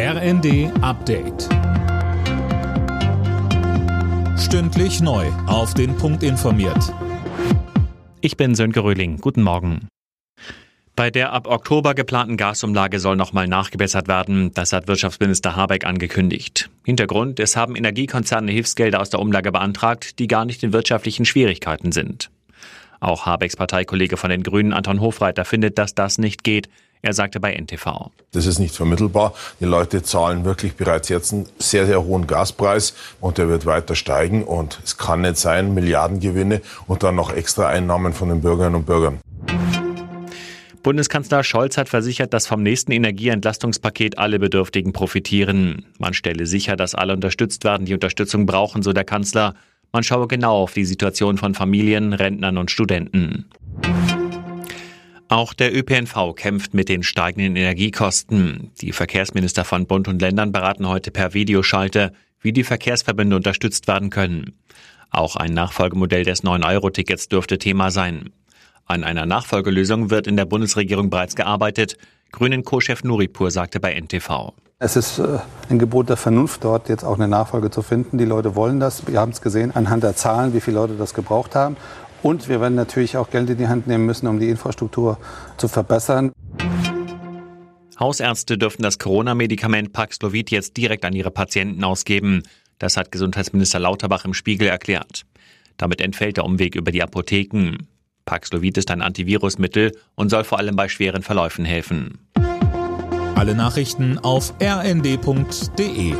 RND Update. Stündlich neu. Auf den Punkt informiert. Ich bin Sönke Röhling. Guten Morgen. Bei der ab Oktober geplanten Gasumlage soll nochmal nachgebessert werden. Das hat Wirtschaftsminister Habeck angekündigt. Hintergrund, es haben Energiekonzerne Hilfsgelder aus der Umlage beantragt, die gar nicht in wirtschaftlichen Schwierigkeiten sind. Auch Habecks Parteikollege von den Grünen Anton Hofreiter findet, dass das nicht geht. Er sagte bei NTV. Das ist nicht vermittelbar. Die Leute zahlen wirklich bereits jetzt einen sehr, sehr hohen Gaspreis und der wird weiter steigen. Und es kann nicht sein, Milliardengewinne und dann noch extra Einnahmen von den Bürgerinnen und Bürgern. Bundeskanzler Scholz hat versichert, dass vom nächsten Energieentlastungspaket alle Bedürftigen profitieren. Man stelle sicher, dass alle unterstützt werden, die Unterstützung brauchen, so der Kanzler. Man schaue genau auf die Situation von Familien, Rentnern und Studenten. Auch der ÖPNV kämpft mit den steigenden Energiekosten. Die Verkehrsminister von Bund und Ländern beraten heute per Videoschalte, wie die Verkehrsverbünde unterstützt werden können. Auch ein Nachfolgemodell des 9-Euro-Tickets dürfte Thema sein. An einer Nachfolgelösung wird in der Bundesregierung bereits gearbeitet. Grünen Co-Chef Nuripur sagte bei NTV. Es ist äh, ein Gebot der Vernunft, dort jetzt auch eine Nachfolge zu finden. Die Leute wollen das. Wir haben es gesehen anhand der Zahlen, wie viele Leute das gebraucht haben. Und wir werden natürlich auch Geld in die Hand nehmen müssen, um die Infrastruktur zu verbessern. Hausärzte dürfen das Corona-Medikament Paxlovid jetzt direkt an ihre Patienten ausgeben. Das hat Gesundheitsminister Lauterbach im Spiegel erklärt. Damit entfällt der Umweg über die Apotheken. Paxlovid ist ein Antivirusmittel und soll vor allem bei schweren Verläufen helfen. Alle Nachrichten auf rnd.de